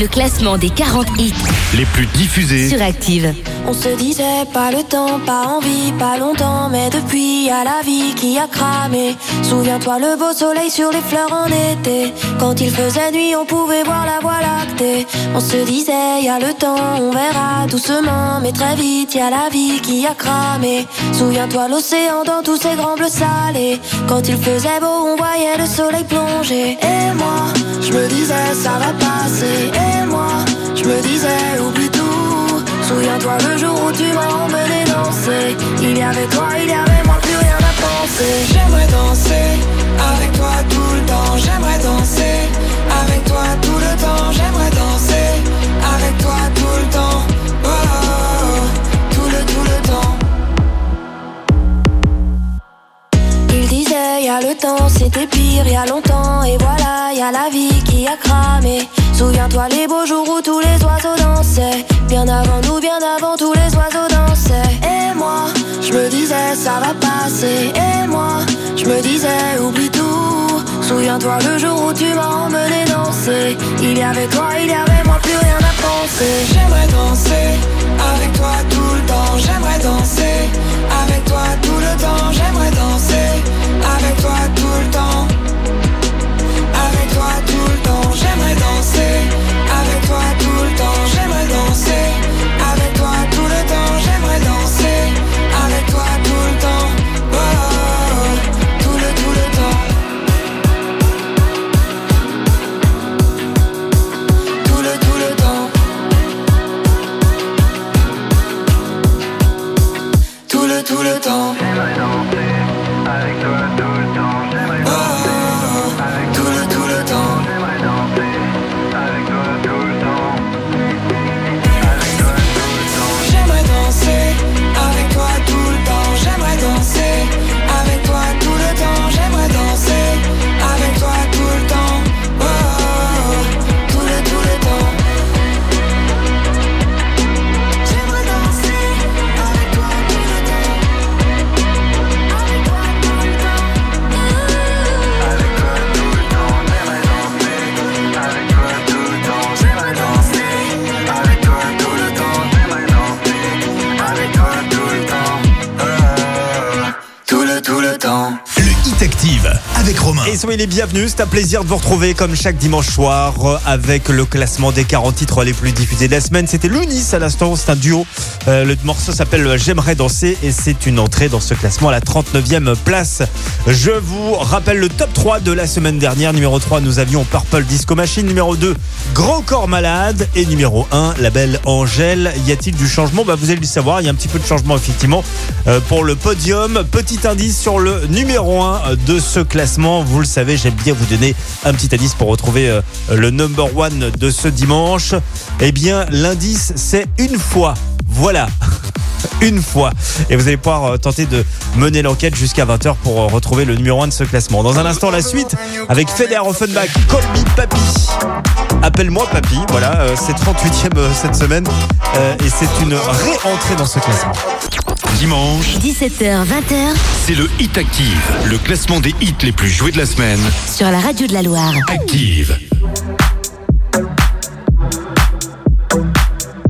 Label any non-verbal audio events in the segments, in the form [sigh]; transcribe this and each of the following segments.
Classement des 40 hits les plus diffusés sur Active. On se disait pas le temps, pas envie, pas longtemps, mais depuis à la vie qui a cramé. Souviens-toi le beau soleil sur les fleurs en été. Quand il faisait nuit, on pouvait voir la voie lactée. On se disait y a le temps, on verra doucement, mais très vite y a la vie qui a cramé. Souviens-toi l'océan dans tous ses grands bleus salés. Quand il faisait beau, on voyait le soleil plonger. Et moi, je me disais ça va passer. Et moi, je me disais oublie tout. Souviens-toi le jour où tu m'as emmené danser. Il y avait toi, il y avait moi, plus rien à penser. J'aimerais danser avec toi tout le temps. J'aimerais danser avec toi tout le temps. J'aimerais danser y a le temps, c'était pire y a longtemps. Et voilà, y a la vie qui a cramé. Souviens-toi les beaux jours où tous les oiseaux dansaient. Bien avant nous, bien avant tous les oiseaux dansaient. Et moi, je me disais ça va passer. Et moi, je me disais oublie tout. Souviens-toi le jour où tu m'as emmené danser. Il y avait toi, il y avait moi, plus rien à penser. J'aimerais danser avec toi tout le temps. J'aimerais danser avec toi tout le temps. J'aimerais danser avec toi tout le temps. Avec toi tout le temps. J'aimerais danser avec toi tout le temps. J'aimerais danser avec toi tout le temps. J'aimerais danser Oh. Et soyez les bienvenus, c'est un plaisir de vous retrouver comme chaque dimanche soir euh, avec le classement des 40 titres les plus diffusés de la semaine. C'était l'Unis à l'instant, c'est un duo. Euh, le morceau s'appelle J'aimerais danser et c'est une entrée dans ce classement à la 39e place. Je vous rappelle le top 3 de la semaine dernière. Numéro 3, nous avions Purple Disco Machine. Numéro 2, Grand Corps Malade. Et numéro 1, la belle Angèle. Y a-t-il du changement? Bah, Vous allez le savoir, il y a un petit peu de changement effectivement euh, pour le podium. Petit indice sur le numéro 1 de ce classement. Le savez, j'aime bien vous donner un petit indice pour retrouver euh, le number one de ce dimanche. Eh bien, l'indice, c'est une fois. Voilà. Une fois. Et vous allez pouvoir euh, tenter de mener l'enquête jusqu'à 20h pour euh, retrouver le numéro 1 de ce classement. Dans un instant, la suite avec Feder Offenbach, Call Me Papy. Appelle-moi Papy. Voilà, euh, c'est 38e euh, cette semaine. Et c'est une réentrée dans ce classement. Dimanche, 17h, 20h c'est le Hit Active, le classement des hits les plus joués de la semaine. sur la radio de la Loire. Active.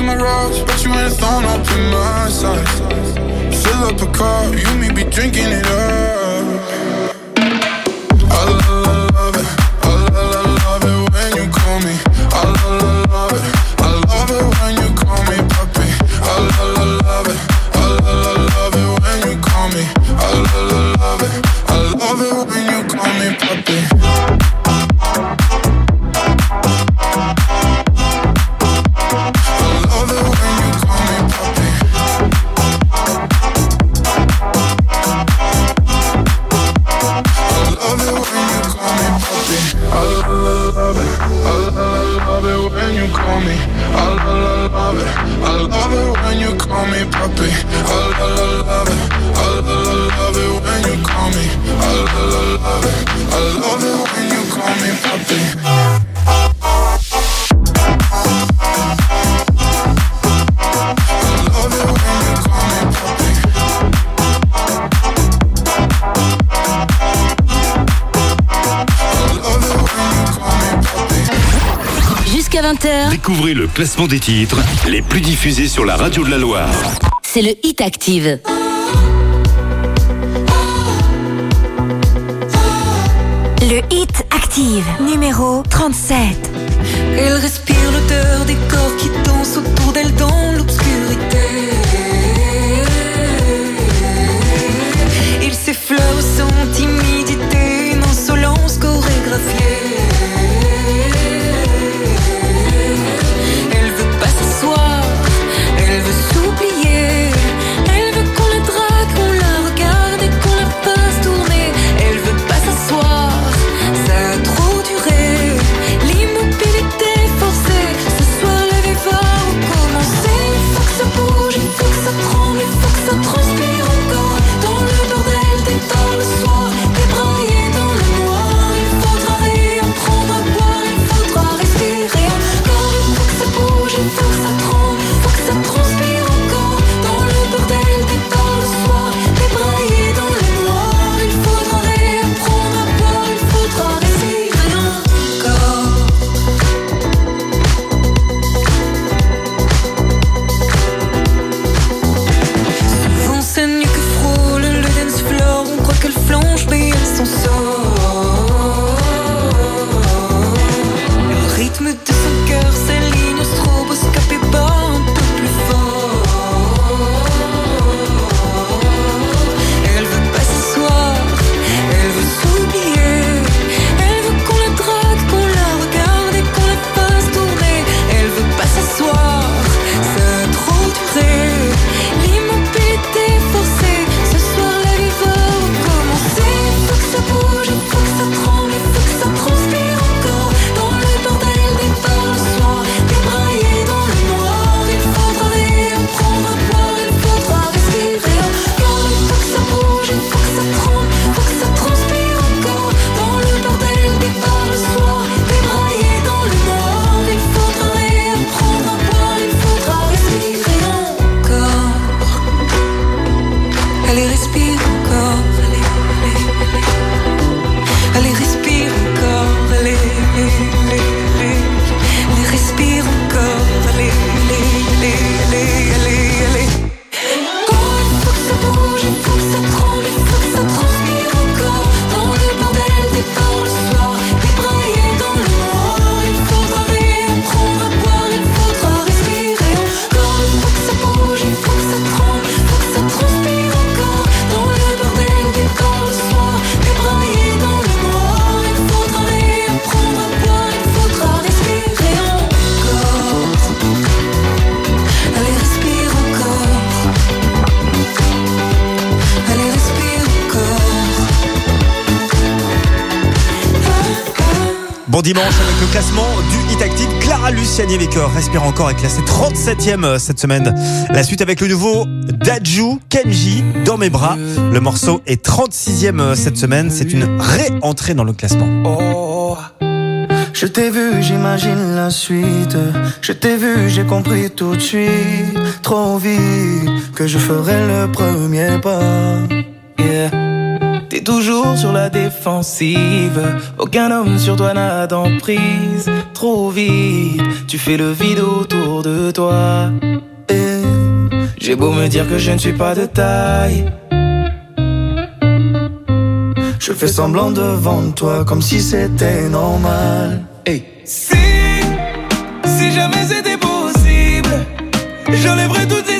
you my rose, but you ain't a thorn up in my side. Fill up a car, you me be drinking it up. Découvrez le classement des titres les plus diffusés sur la radio de la Loire. c'est le Hit Active. Le Hit Active, numéro 37. Elle respire l'odeur des corps qui dansent autour d'elle dans l'obscurité. Luciani euh, Respire encore est classée 37e euh, cette semaine. La suite avec le nouveau Daju Kenji dans mes bras. Le morceau est 36e euh, cette semaine. C'est une réentrée dans le classement. Oh, je t'ai vu, j'imagine la suite. Je t'ai vu, j'ai compris tout de suite, trop vite, que je ferai le premier pas. Toujours sur la défensive, aucun homme sur toi n'a d'emprise. Trop vite, tu fais le vide autour de toi. Et j'ai beau me dire que je ne suis pas de taille. Je fais semblant devant toi comme si c'était normal. Hey. Si, si jamais c'était possible, j'enlèverais toutes les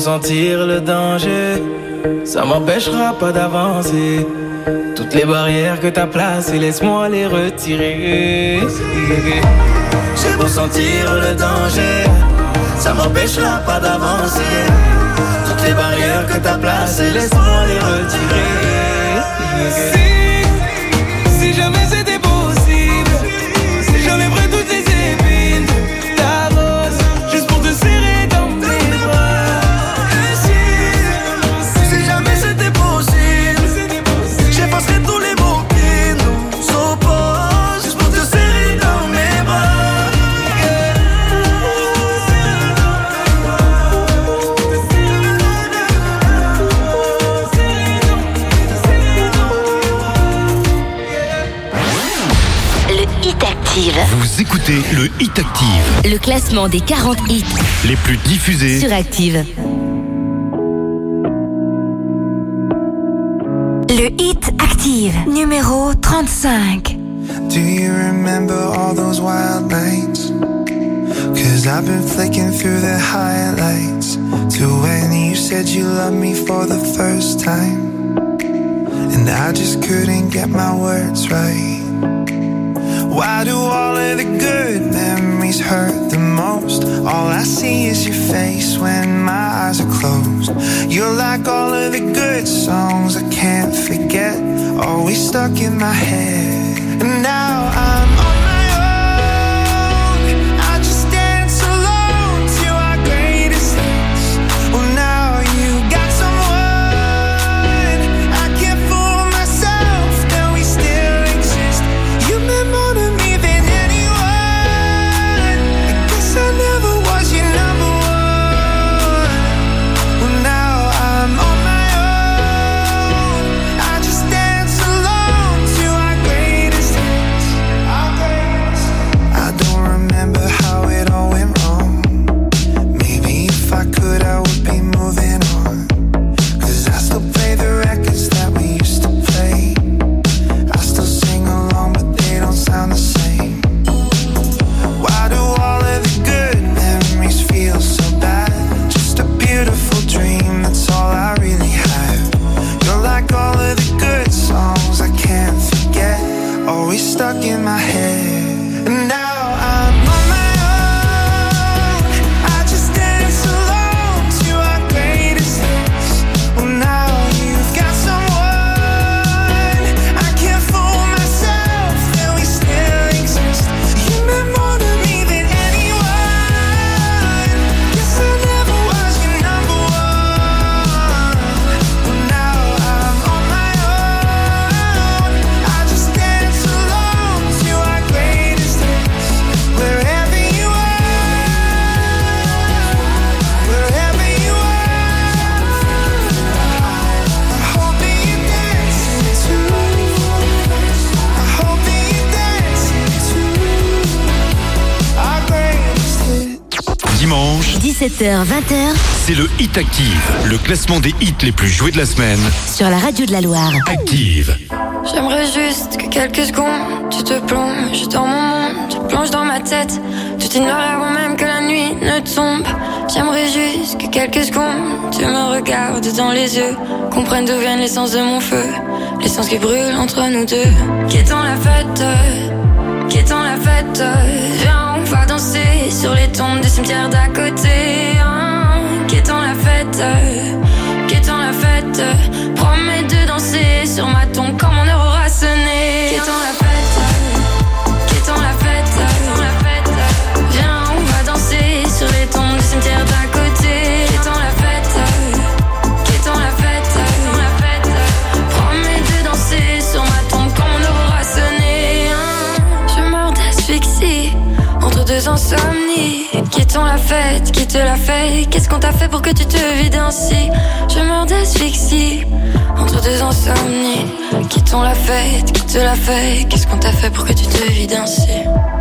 Sentir le danger, ça m'empêchera pas d'avancer. Toutes les barrières que t'as placées, laisse-moi les retirer. J'ai beau sentir le danger, ça m'empêchera pas d'avancer. Toutes les barrières que t'as placées, laisse-moi les retirer. Écoutez le Hit Active, Le classement des 40 hits les plus diffusés. sur Active. Le Hit Active, numéro 35. Do you remember all those wild nights? Cause I've been flicking through the highlights to when you said you loved me for the first time. And I just couldn't get my words right. Why do all of the good memories hurt the most? All I see is your face when my eyes are closed. You're like all of the good songs I can't forget, always stuck in my head. And now I'm C'est le Hit Active, le classement des hits les plus joués de la semaine. Sur la radio de la Loire. Active. J'aimerais juste que quelques secondes, tu te plonges dans mon monde, tu plonges dans ma tête. Tout ignore avant même que la nuit ne tombe. J'aimerais juste que quelques secondes, tu me regardes dans les yeux, comprenne d'où vient l'essence de mon feu, l'essence qui brûle entre nous deux, qui est dans la fête qui la fête. Viens, on va danser sur les tombes des cimetières d'à côté. hein. Qui dans la fête, qui la fête. Promets de danser sur ma tombe quand mon heure aura sonné. Qui la fête, qui la fête, la fête. Viens, on va danser sur les tombes du cimetière insomnies. Quittons la fête, qui te l'a fait? Qu'est-ce qu'on t'a fait pour que tu te vides ainsi? Je meurs d'asphyxie entre deux insomnies. La fête, qui te l'a fait? Qu'est-ce qu'on t'a fait pour que tu te vides ainsi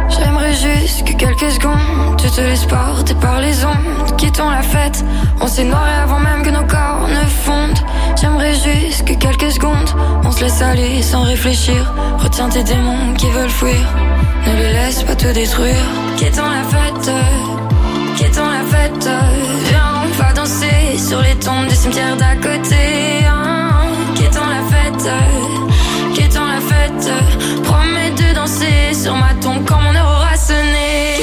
J'aimerais juste que quelques secondes Tu te laisses porter par les ondes Quittons la fête. On s'est noiré avant même que nos corps ne fondent. J'aimerais juste que quelques secondes On se laisse aller sans réfléchir. Retiens tes démons qui veulent fuir. Ne les laisse pas te détruire. Quittons la fête? Quittons la fête? Viens on va danser Sur les tombes des cimetières d'à côté hein. La fête? Promets de danser sur ma tombe quand mon heure aura sonné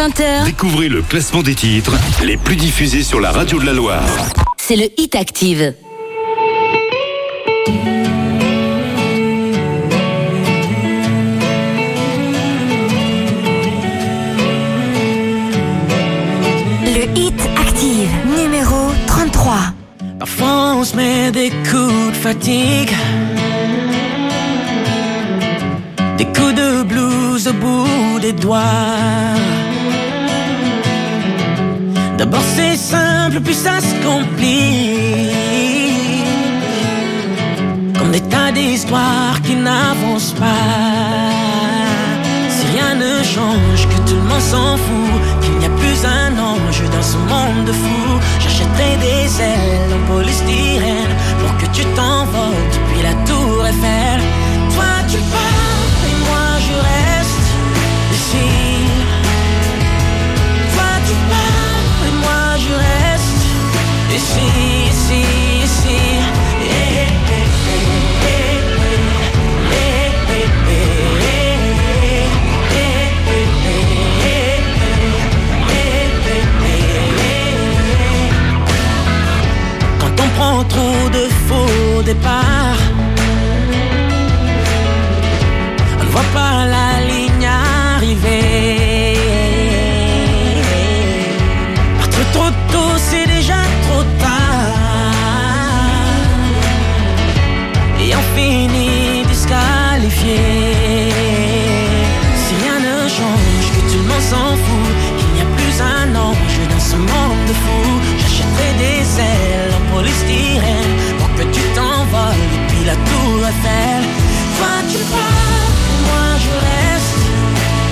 20h, Découvrez le classement des titres les plus diffusés sur la radio de la Loire. c'est le Hit Active. Le hit active, numéro 33. Parfois on se met des coups de fatigue Des coups de blues au bout des doigts D'abord c'est simple puis ça se complique. Comme des tas d'histoires qui n'avancent pas. Si rien ne change, que tout le monde s'en fout Qu'il n'y a plus un ange dans ce monde de fous J'achèterai des ailes en polystyrène Pour que tu t'envoles depuis la tour Eiffel Quand on prend trop de faux départs. On ne voit pas la ligne arriver. fini disqualifié. Si rien ne change, que tout le monde s'en fout, qu'il n'y a plus un ange dans ce monde de fou. J'achèterai des ailes en polystyrène pour que tu t'envoles depuis la tour Eiffel. Toi tu pars, moi je reste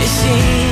ici.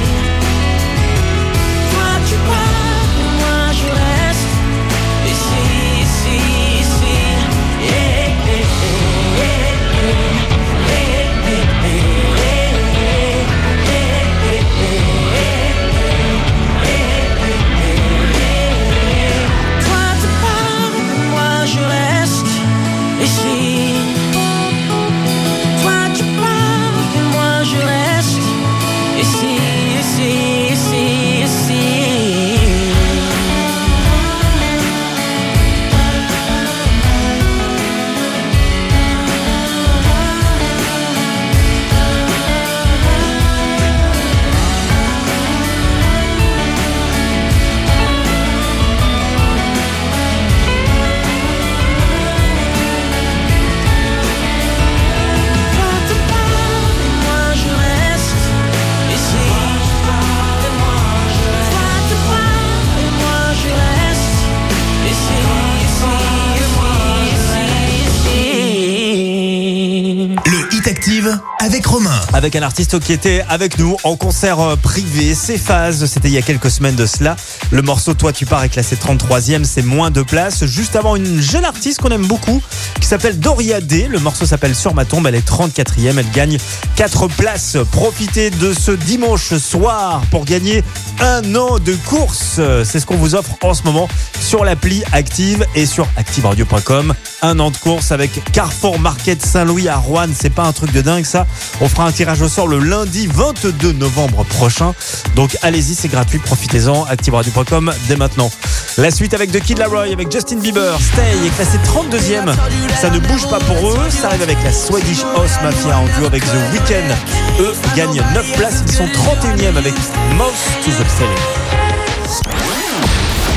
Avec un artiste qui était avec nous en concert euh, privé. C'est Phase, c'était il y a quelques semaines de cela. Le morceau Toi tu pars est classé 33e, c'est moins de place. Juste avant une jeune artiste qu'on aime beaucoup qui s'appelle Doria D. Le morceau s'appelle Sur ma tombe, elle est 34e, elle gagne 4 places. Profitez de ce dimanche soir pour gagner un an de course. C'est ce qu'on vous offre en ce moment sur l'appli Active et sur activeradio.com. Un an de course avec Carrefour Market Saint-Louis à Rouen. C'est pas un truc de dingue ça. On fera un tirage au sort le lundi 22 novembre prochain. Donc allez-y, c'est gratuit, profitez-en. ActiveRadio.com dès maintenant. La suite avec The Kid Laroi, avec Justin Bieber. Stay est classé 32e. Ça ne bouge pas pour eux. Ça arrive avec la Swedish House Mafia en duo avec The Weeknd. Eux gagnent 9 places. Ils sont 31e avec Mouse to the.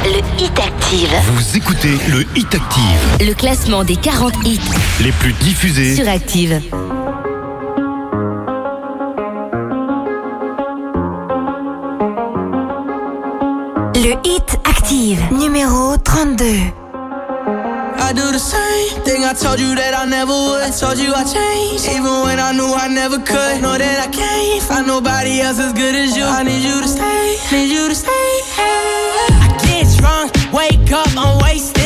Le Hit Active. Vous écoutez le Hit Active, Le classement des 40 hits les plus diffusés. sur Active. Le hit active, numéro 32. I do the same thing I told you that I never would. I told you I changed, even when I knew I never could. Know that I can't find nobody else as good as you. I need you to stay, need you to stay. Get drunk, wake up, I'm wasted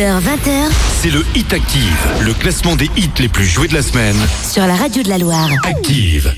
20h. C'est le Hit Active, le classement des hits les plus joués de la semaine. Sur la radio de la Loire. Active.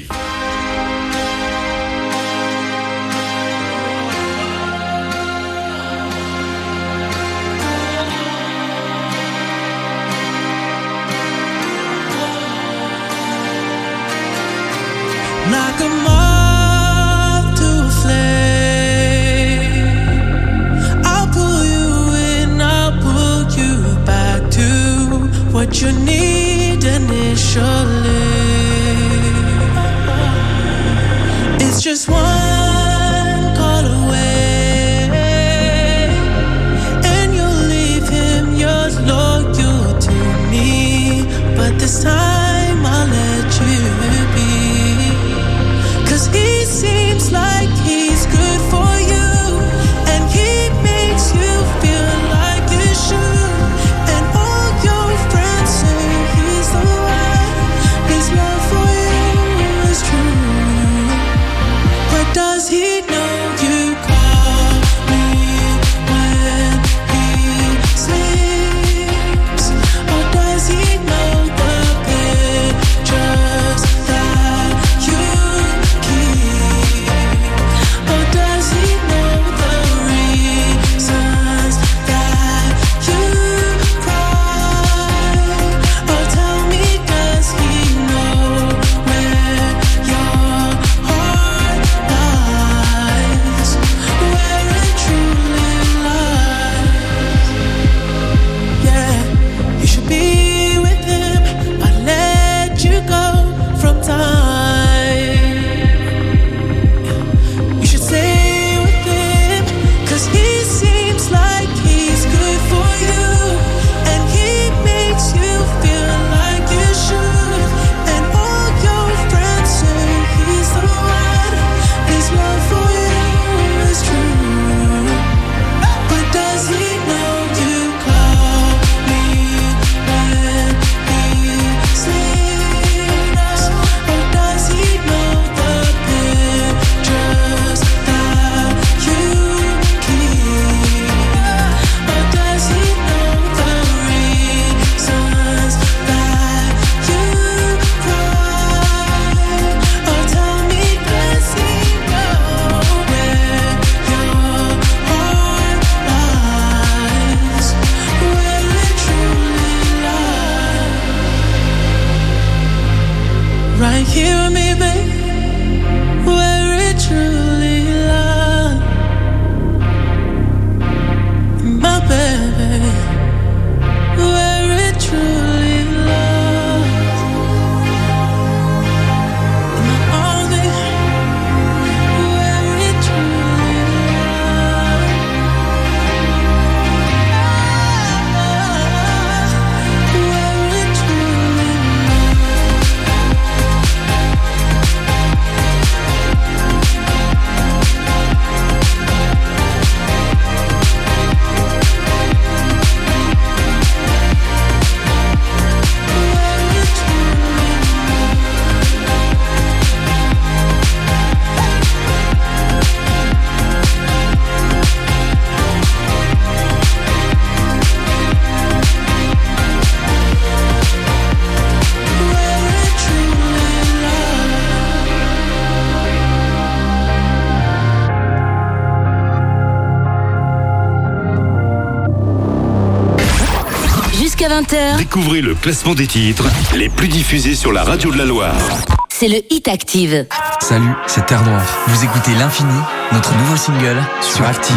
Découvrez le classement des titres les plus diffusés sur la radio de la Loire. C'est le Hit Active. Salut, c'est Terre Noire. Vous écoutez L'Infini, notre nouveau single sur Active.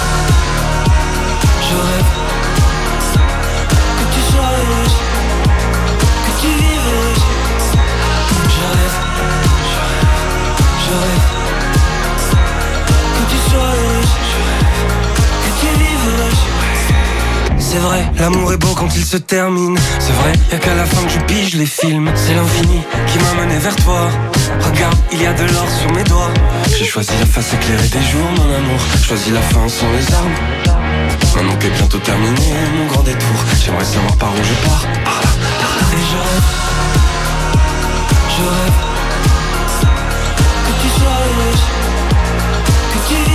C'est vrai, l'amour est beau quand il se termine. C'est vrai, y'a qu'à la fin que je pige les films. C'est l'infini qui m'a mené vers toi. Regarde, il y a de l'or sur mes doigts. J'ai choisi la face éclairée des jours, mon amour. Choisi la fin sans les armes. Maintenant qu'est bientôt terminé mon grand détour, j'aimerais savoir par où je pars. Et je rêve. Je rêve. Que tu sois. Que tu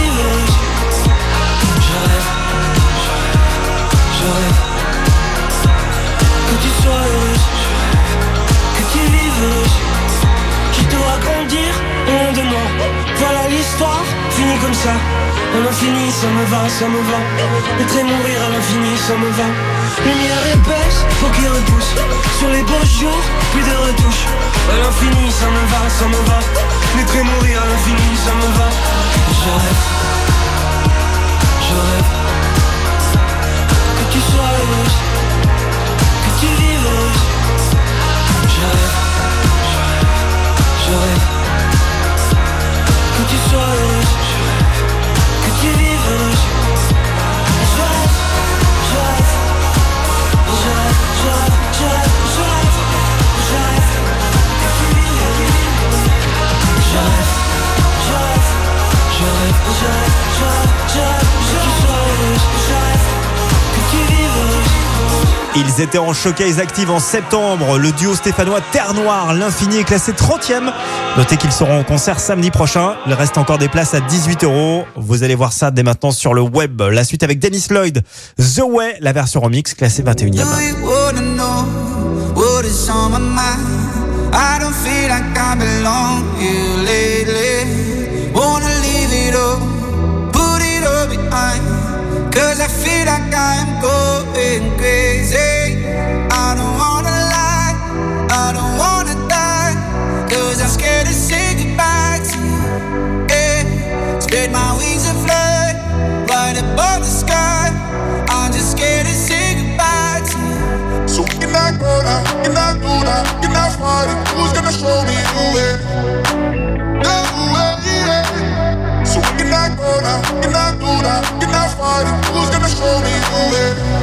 grandir loin de moi. Voilà l'histoire, finie comme ça. À l'infini, ça me va, ça me va. Être et mourir à l'infini, ça me va. Lumière épaisse, faut qu'il repousse. Sur les beaux jours, plus de retouches. À l'infini, ça me va, ça me va. Naître et mourir à l'infini, ça me va. Je rêve, je rêve tu sois rêve, je rêve, je rêve, je rêve, je rêve, je rêve, que tu vives heureuse. Je rêve, je rêve, Ils étaient en showcase active en septembre. Le duo stéphanois Terre Noire, l'infini est classé 30e. Notez qu'ils seront en concert samedi prochain. Il reste encore des places à 18 euros. Vous allez voir ça dès maintenant sur le web. La suite avec Dennis Lloyd, The Way, la version remix classée 21e. Cause I feel like I'm going crazy. I don't wanna lie, I don't wanna die. Cause I'm scared to say goodbye to you. Yeah. Spread my wings and fly right above the sky. I'm just scared to say goodbye to you. So can I go now? Can I do now? Can I fight it? Who's gonna show me the way? The way, yeah. So can I go now? Can I do now? Can I fight it? Who's gonna show me the way? The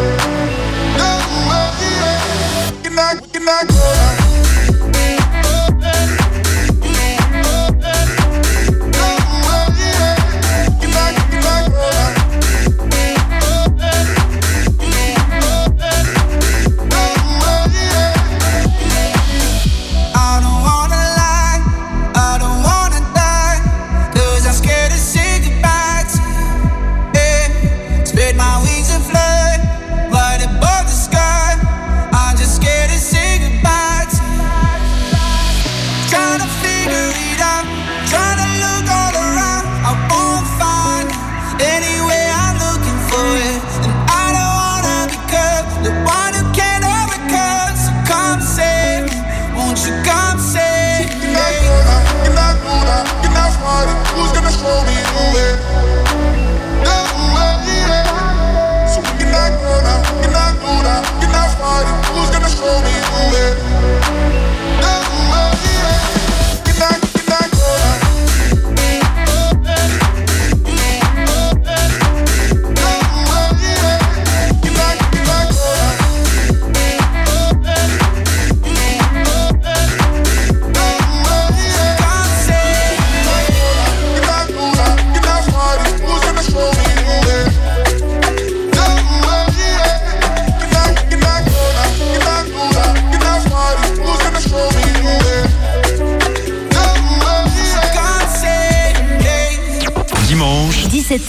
for me.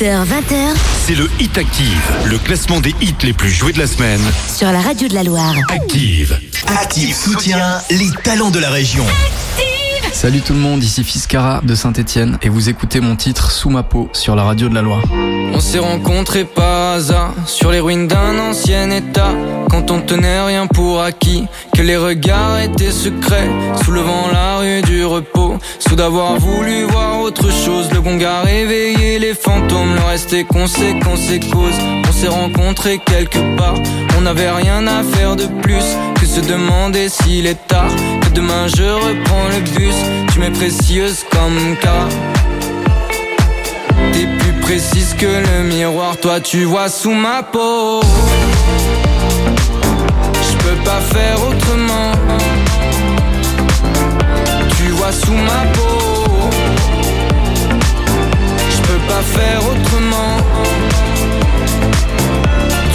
17h, 20h C'est le Hit Active, le classement des hits les plus joués de la semaine. sur la radio de la Loire. Active. Active soutient les talents de la région. Salut tout le monde, ici Fiscara de Saint-Etienne et vous écoutez mon titre Sous ma peau sur la radio de la Loire. On s'est rencontrés par sur les ruines d'un ancien état. Quand on tenait rien pour acquis, que les regards étaient secrets, soulevant la rue du repos. Sous d'avoir voulu voir autre chose, le gong a réveillé les fantômes. Le reste est conséquence et cause. On s'est rencontrés quelque part, on n'avait rien à faire de plus que se demander s'il est tard. Que demain je reprends le bus, tu m'es précieuse comme car. Précise que le miroir, toi tu vois sous ma peau. Je peux pas faire autrement. Tu vois sous ma peau. Je peux pas faire autrement.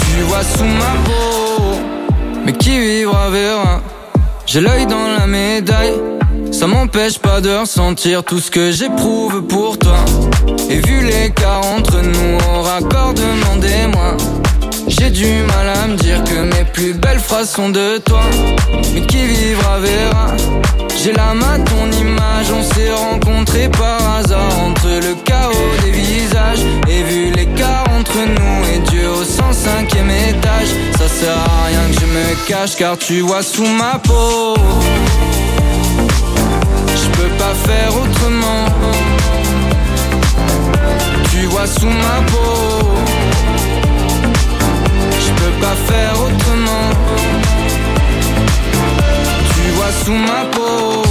Tu vois sous ma peau. Mais qui vivra verra. J'ai l'œil dans la médaille. Ça m'empêche pas de ressentir tout ce que j'éprouve pour toi. Et vu l'écart entre nous, au raccord, demandez-moi. J'ai du mal à me dire que mes plus belles phrases sont de toi. Mais qui vivra verra. J'ai la main ton image, on s'est rencontrés par hasard entre le chaos des visages. Et vu l'écart entre nous et Dieu au 105ème étage, ça sert à rien que je me cache car tu vois sous ma peau. Pas faire autrement. Tu vois sous ma peau. Je peux pas faire autrement. Tu vois sous ma peau.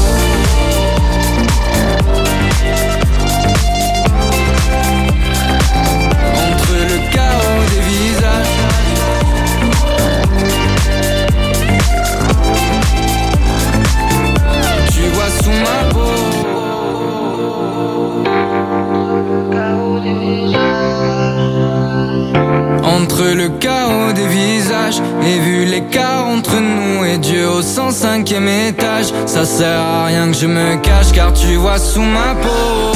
Entre le chaos des visages et vu l'écart entre nous et Dieu au 105ème étage, ça sert à rien que je me cache car tu vois sous ma peau.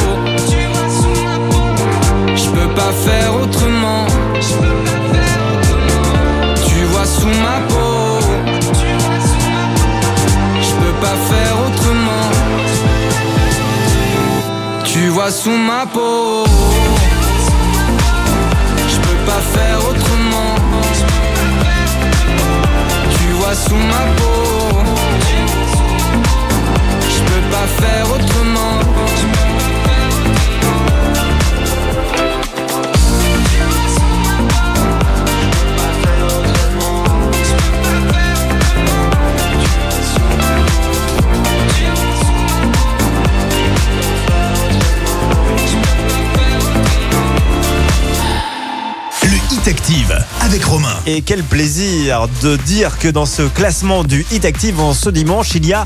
Je peux pas faire autrement. Tu vois sous ma peau. Je peux pas faire autrement. Tu vois sous ma peau. Faire autrement. Tu vois sous ma peau. Je peux pas faire autrement. Avec Romain. Et quel plaisir de dire que dans ce classement du Hit Active en ce dimanche, il y a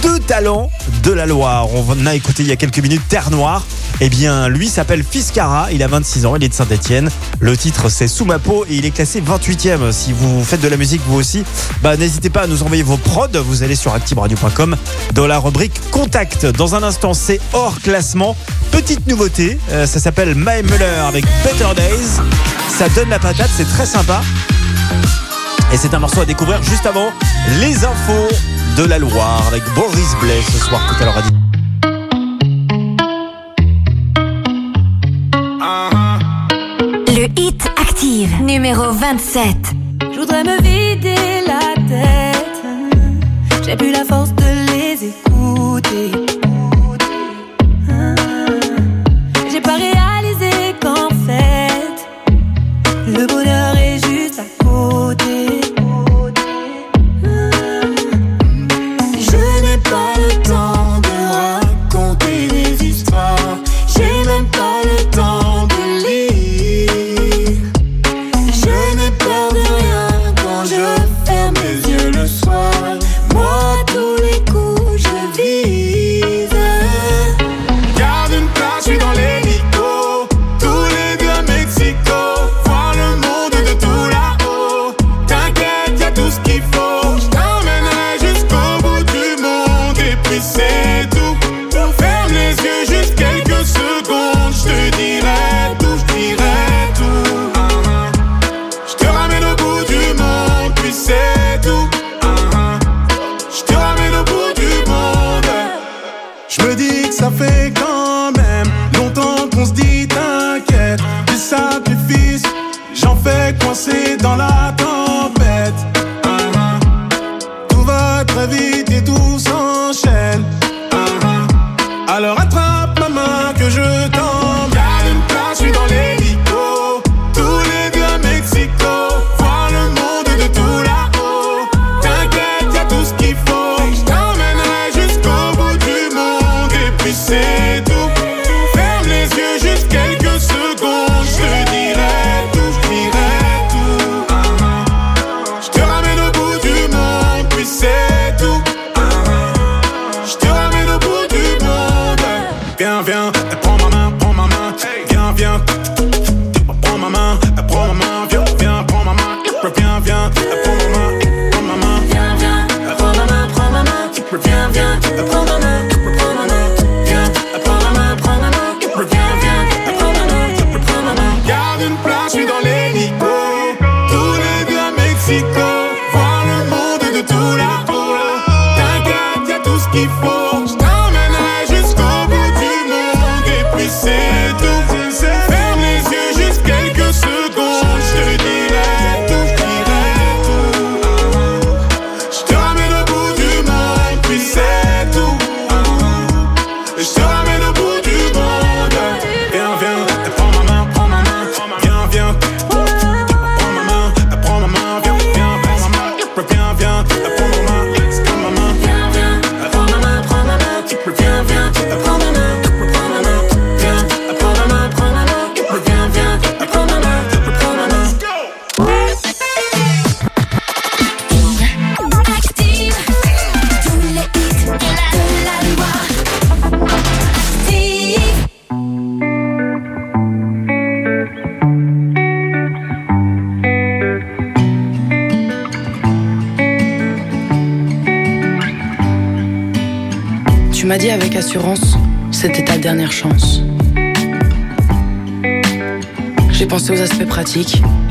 deux talents de la Loire. On a écouté il y a quelques minutes Terre Noire. Eh bien, lui s'appelle Fiscara, il a 26 ans, il est de Saint-Etienne. Le titre c'est Sous ma peau et il est classé 28e. Si vous faites de la musique vous aussi, bah n'hésitez pas à nous envoyer vos prods. Vous allez sur activeradio.com dans la rubrique Contact. Dans un instant, c'est hors classement. Petite nouveauté, euh, ça s'appelle My Muller avec Better Days. Ça donne la patate, c'est très sympa. Et c'est un morceau à découvrir juste avant les infos de la Loire avec Boris Blais ce soir tout à l'heure à 10. Le hit active, numéro 27. Je voudrais me vider la tête. J'ai plus la force de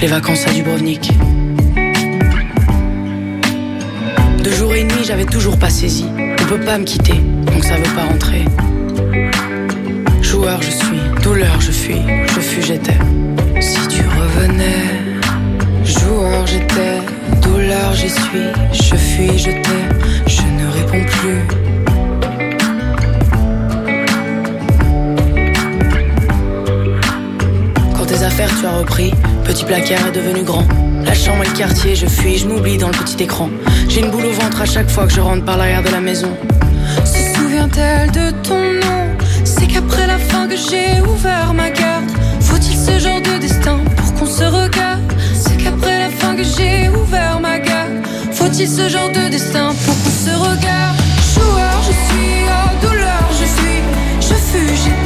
les vacances à Dubrovnik. De jour et de nuit, j'avais toujours pas saisi. On peut pas me quitter, placard est devenu grand. La chambre et le quartier, je fuis, je m'oublie dans le petit écran. J'ai une boule au ventre à chaque fois que je rentre par l'arrière de la maison. Se souvient-elle de ton nom? C'est qu'après la fin que j'ai ouvert ma garde. Faut-il ce genre de destin pour qu'on se regarde? C'est qu'après la fin que j'ai ouvert ma garde. Faut-il ce genre de destin pour qu'on se regarde? Joueur, je suis, oh douleur, je suis, je j'étais.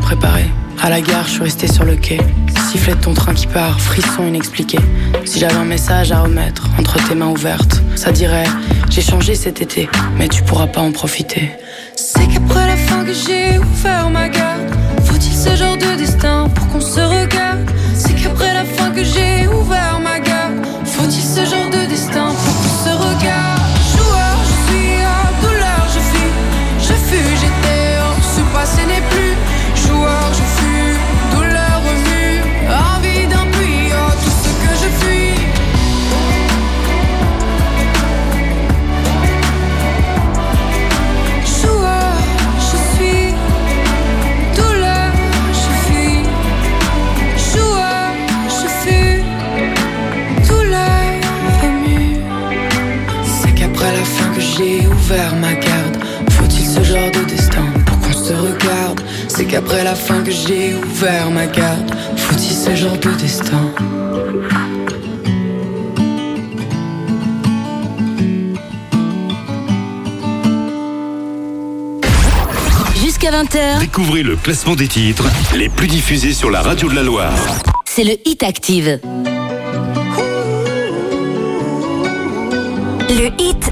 Préparé. À la gare, je suis resté sur le quai. Sifflet de ton train qui part, frisson inexpliqué. Si j'avais un message à remettre entre tes mains ouvertes, ça dirait J'ai changé cet été, mais tu pourras pas en profiter. C'est qu'après la fin que j'ai ouvert ma garde. Faut-il ce genre de destin pour qu'on se regarde? C'est qu'après la fin que j'ai ouvert ma ouvert ma garde. Faut-il ce genre de destin pour qu'on se regarde? C'est qu'après la fin que j'ai ouvert ma garde. Faut-il ce genre de destin? Jusqu'à 20h. Découvrez le classement des titres les plus diffusés sur la radio de la Loire. C'est le Hit Active. Le Hit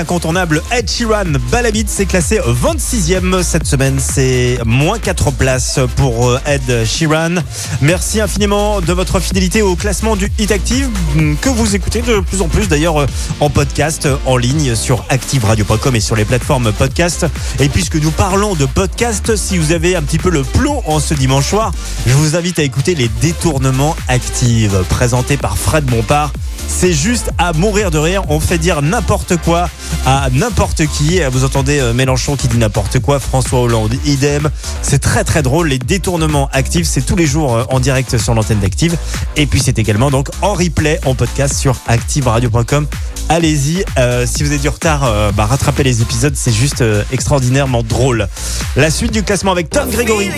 L'incontournable Ed Sheeran, Balabit c'est classé 26e cette semaine. C'est moins 4 places pour euh, Ed Sheeran. Merci infiniment de votre fidélité au classement du Hit Active mm, que vous écoutez de plus en plus d'ailleurs euh, en podcast, en ligne sur activeradio.com et sur les plateformes podcast. Et puisque nous parlons de podcast, si vous avez un petit peu le plomb en ce dimanche soir, je vous invite à écouter les détournements actifs présentés par Fred Bompard. C'est juste à mourir de rire. On fait dire n'importe quoi à n'importe qui. Vous entendez euh, Mélenchon qui dit n'importe quoi, François Hollande, idem. C'est très très drôle. Les détournements actifs, c'est tous les jours euh, en direct sur l'antenne d'Active. Et puis c'est également donc en replay, en podcast sur activeradio.com. Allez-y. Euh, si vous avez du retard, bah, rattrapez les épisodes. C'est juste extraordinairement drôle. La suite du classement avec Tom Gregory.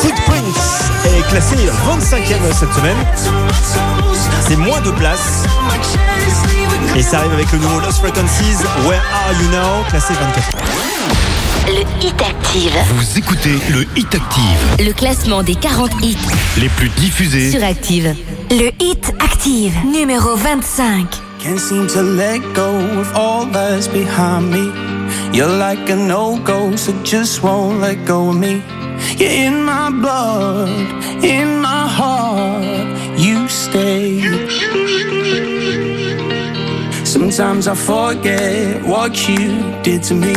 Footprints est classé 25e cette semaine. C'est moins de places. Et ça arrive avec le nouveau Lost Frequencies, Where Are You Now, classé 24. Le Hit Active. Vous écoutez le Hit Active, Le classement des 40 hits les plus diffusés. sur Active. Le Hit Active, numéro 25. can't seem to let go of all that's behind me. You're like a no-go, so just won't let go of me. You're in my blood, in my heart, you stay. Sometimes I forget what you did to me.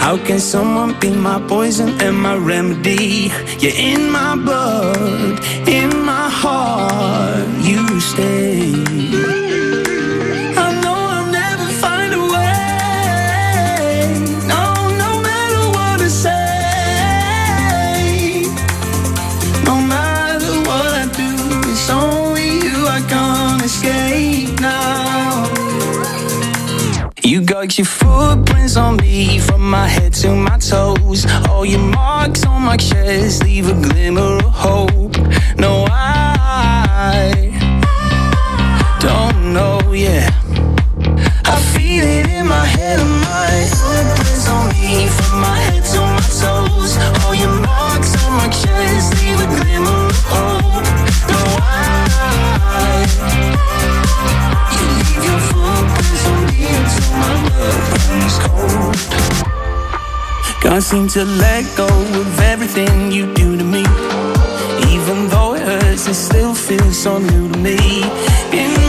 How can someone be my poison and my remedy? You're in my blood, in my heart, You your footprints on me from my head to my toes. All your marks on my chest leave a glimmer of hope. Can't seem to let go of everything you do to me. Even though it hurts, it still feels so new to me. In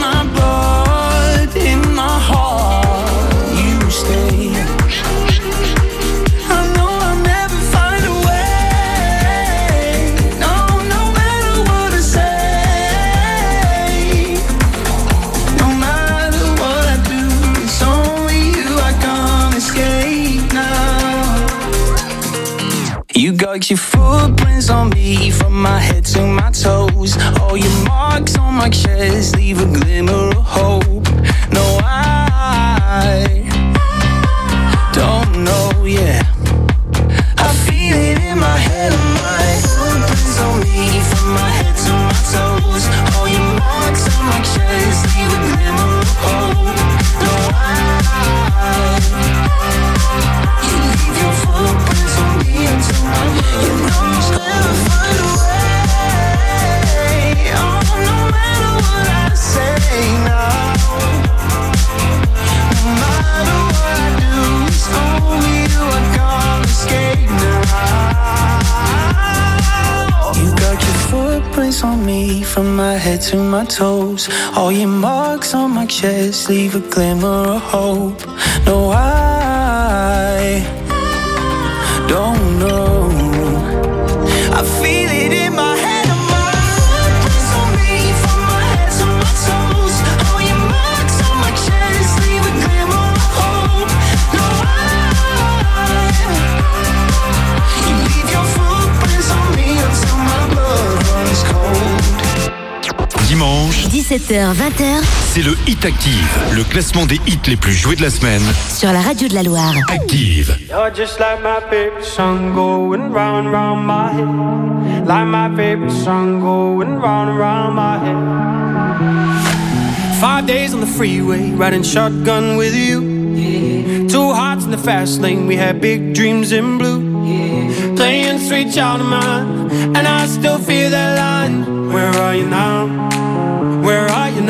marks on my chest leave a glimmer from my head to my toes. All your marks on my chest leave a glimmer of hope. No, I 17h, 20h c'est le Hit Active, le classement des hits les plus joués de la semaine. sur la radio de la Loire. Active. You're just like my favorite song going round and round my head. Like my favorite song going round and round my head. Five days on the freeway, riding shotgun with you. Two hearts in the fast lane, we had big dreams in blue. Playing sweet child of mine, and I still feel that line. Where are you now?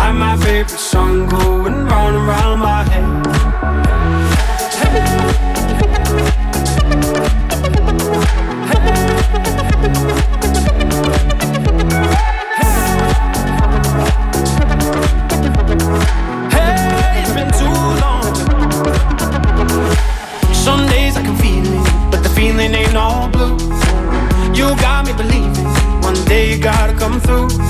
Like my favorite song going round and round my head. Hey, it's been too long. Some days I can feel it, but the feeling ain't all blue. You got me believing one day you gotta come through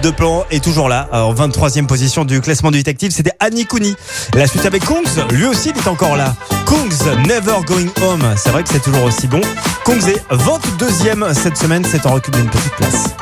De plomb est toujours là. En 23e position du classement du détective, c'était Annie Cooney. La suite avec Kongs, lui aussi il est encore là. Kongs, Never Going Home. C'est vrai que c'est toujours aussi bon. Kongs est 22e cette semaine, c'est en recul d'une petite place.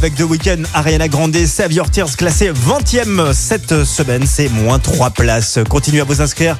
Avec The Weeknd, Ariana Grande, Save Your Tears classé 20e cette semaine, c'est moins 3 places. Continuez à vous inscrire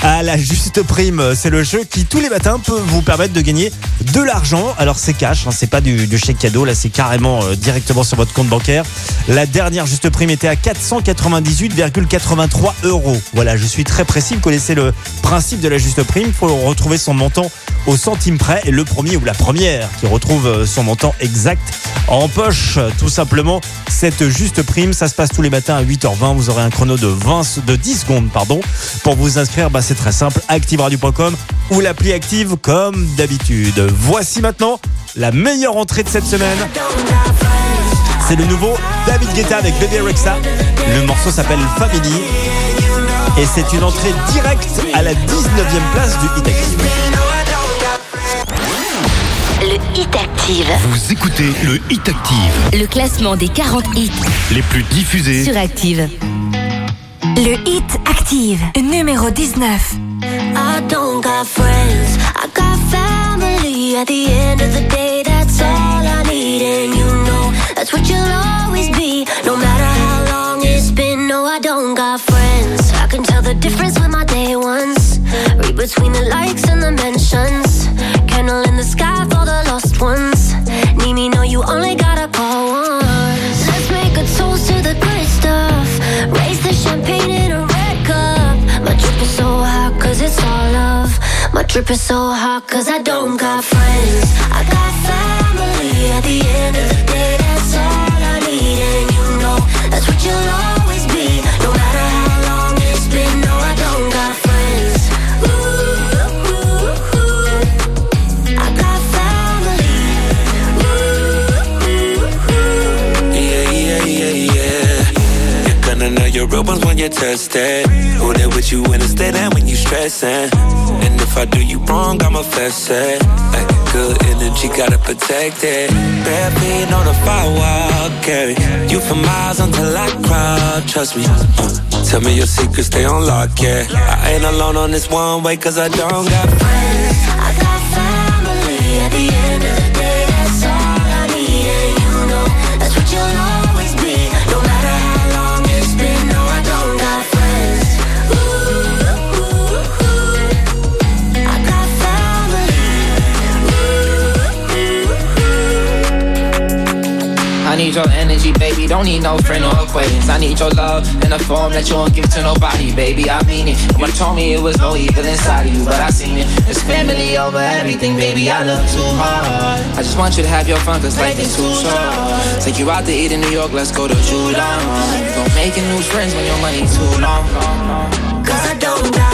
à la juste prime. C'est le jeu qui tous les matins peut vous permettre de gagner de l'argent. Alors c'est cash, hein, c'est pas du, du chèque cadeau, là c'est carrément euh, directement sur votre compte bancaire. La dernière juste prime était à 498,83 euros. Voilà, je suis très précis, vous connaissez le principe de la juste prime, il faut retrouver son montant au centime près et le premier ou la première qui retrouve euh, son montant exact en poche tout simplement. Cette juste prime ça se passe tous les matins à 8h20 vous aurez un chrono de 20 de 10 secondes pardon. Pour vous inscrire bah, c'est très simple. Activeradio.com ou l'appli active comme d'habitude. Voici maintenant la meilleure entrée de cette semaine. C'est le nouveau David Guetta avec Baby Rexa le morceau s'appelle Family. Et c'est une entrée directe à la 19e place du Hit Active Le Hit Active. Vous écoutez le Hit Active, Le classement des 40 hits les plus diffusés. sur Active. Le Hit Active, numéro 19. I don't got friends, I got family. At the end of the day, that's all I need, and you know that's what you'll always be. No matter how long it's been, no, I don't got friends. I can tell the difference with my day ones. Read between the likes My drip is so hot, cause I don't got friends. I got family. At the end of the day, that's all I need. And you know, that's what you'll always be. No matter how long it's been, no, I don't got friends. Ooh, ooh, ooh. I got family. Ooh, ooh, Yeah, yeah, yeah, yeah. You're gonna know your real ones when you're tested. Who there with you when it's dead and when you stressing. If I do you wrong, I'ma fess it. Like good energy, gotta protect it. Feet on the firewall, carry you for miles until I cry. Trust me. Uh, tell me your secrets, stay on lock, yeah. I ain't alone on this one way, cause I don't got friends. I got family. At the end of the need your energy, baby. Don't need no friend or acquaintance. I need your love in a form that you won't give to nobody, baby. I mean it. You told me it was no evil inside of you, but I seen it. It's family over everything, baby. I love too hard. I just want you to have your fun, cause life is too short. Take you out to eat in New York, let's go to Judah. Don't make new friends when your money too long. Cause I don't got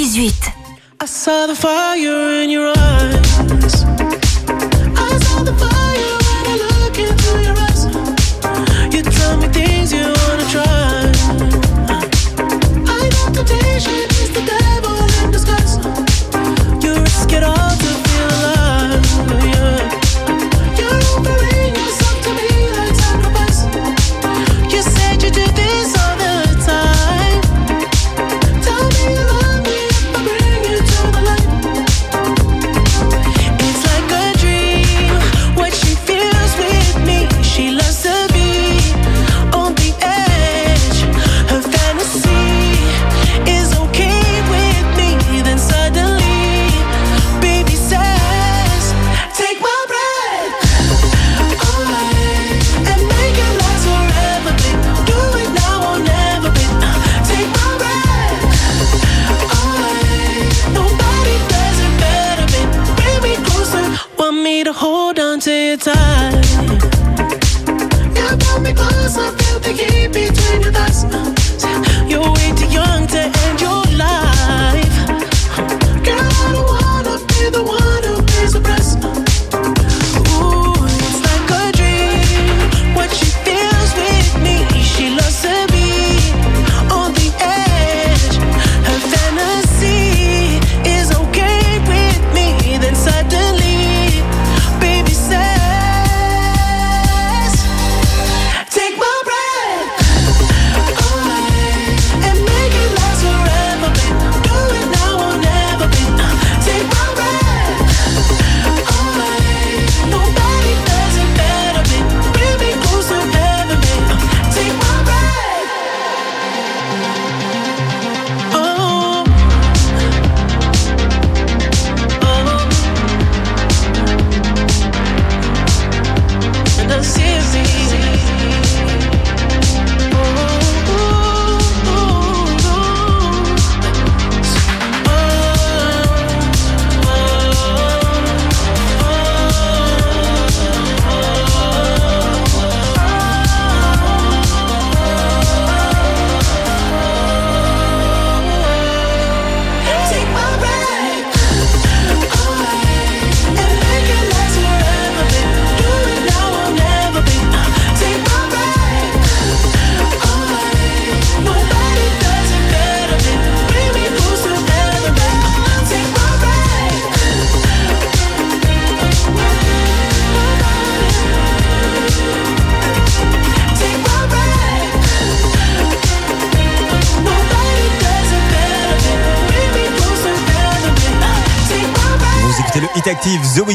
18. I saw the fire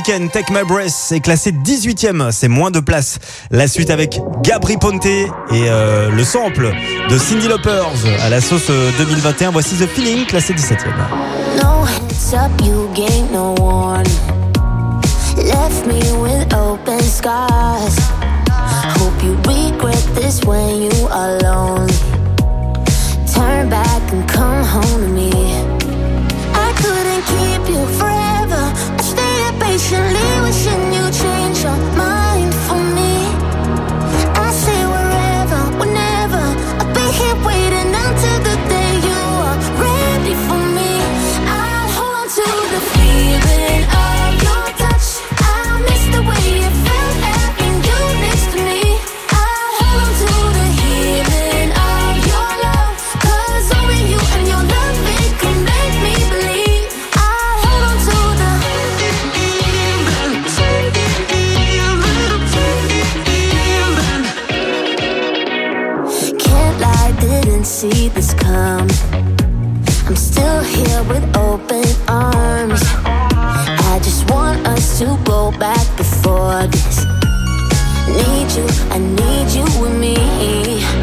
Take My Breath est classé 18ème, c'est moins de place. La suite avec Gabri Ponte et euh, le sample de Cindy Loppers à la sauce euh, 2021. Voici The Feeling, classé 17ème. No heads up, you gain no one. Left me with open scars. Hope you regret this when you alone. Turn back and come home to me. should. has come. I'm still here with open arms. I just want us to go back before this. Need you, I need you with me.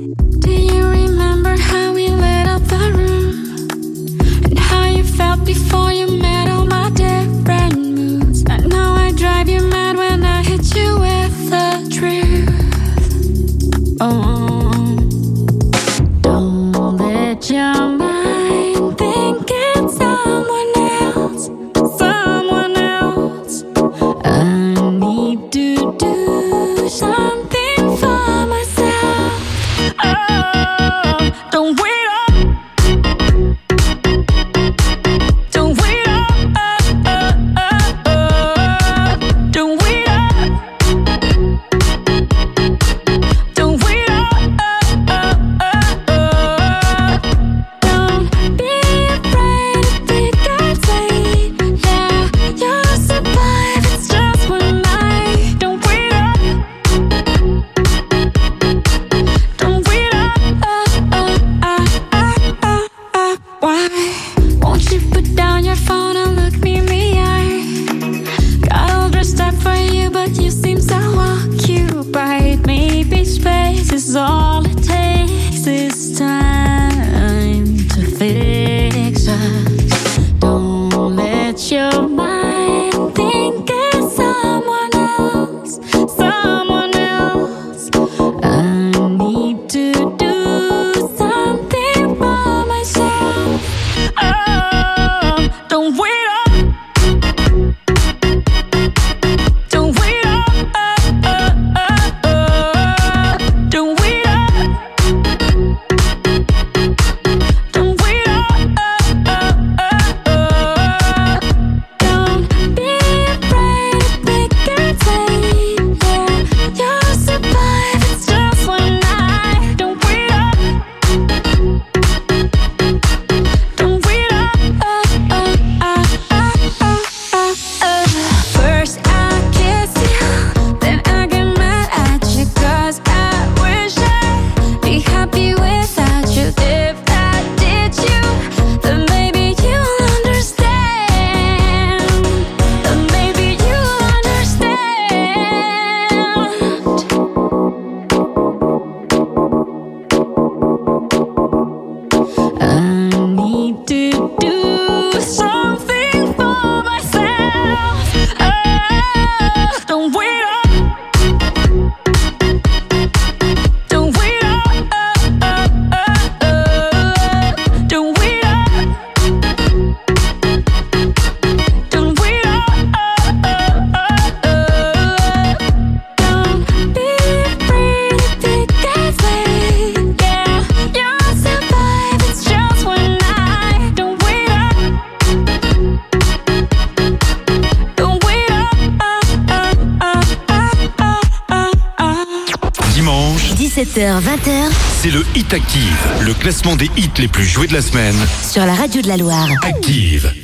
De la semaine. sur la radio de la Loire. Active.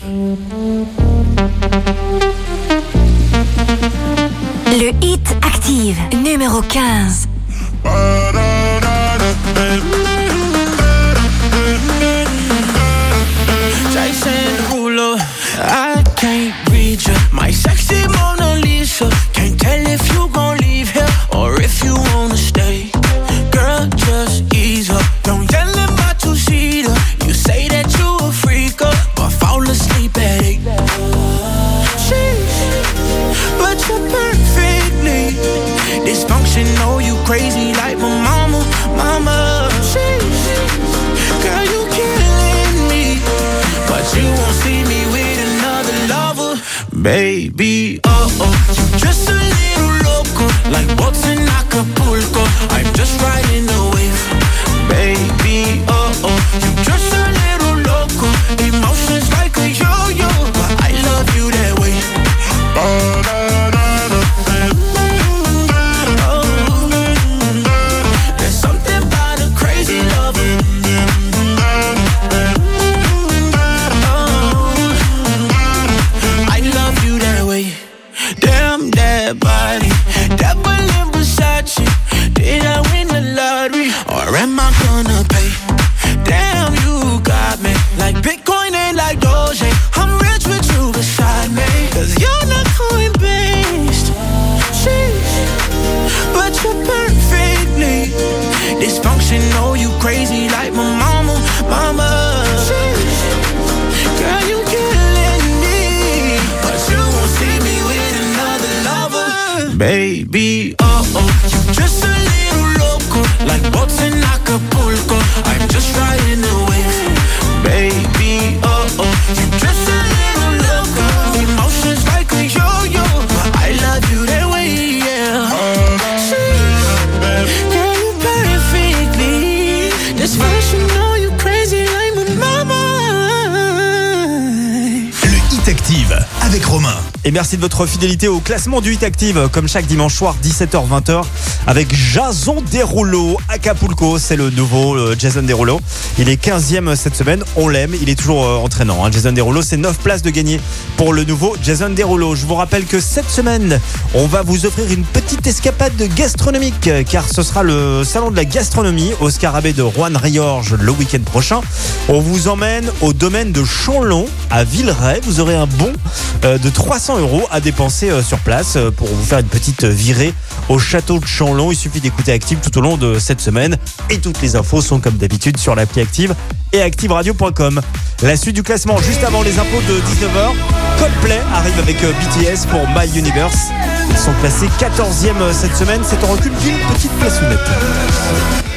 Merci de votre fidélité au classement du Hit Active, comme chaque dimanche soir, 17h-20h, avec Jason Derulo. Acapulco, c'est le nouveau euh, Jason Derulo. Il est 15e cette semaine, on l'aime, il est toujours euh, entraînant. hein. Jason Derulo, c'est 9 places de gagner pour le nouveau Jason Derulo. Je vous rappelle que cette semaine, on va vous offrir une petite escapade gastronomique, car ce sera le salon de la gastronomie au Scarabée de Juan Riorge le week-end prochain. On vous emmène au domaine de Chanlon, à Villeray. Vous aurez un bon de 300 euros à dépenser euh, sur place euh, pour vous faire une petite virée au château de Chanlon. Il suffit d'écouter Active tout au long de cette semaine. Et toutes les infos sont comme d'habitude sur l'appli Active et activeradio.com. La suite du classement juste avant les impôts de 19h. Coldplay arrive avec euh, BTS pour My Universe. Ils sont classés 14e cette semaine. C'est en recul d'une petite plaçonnette. In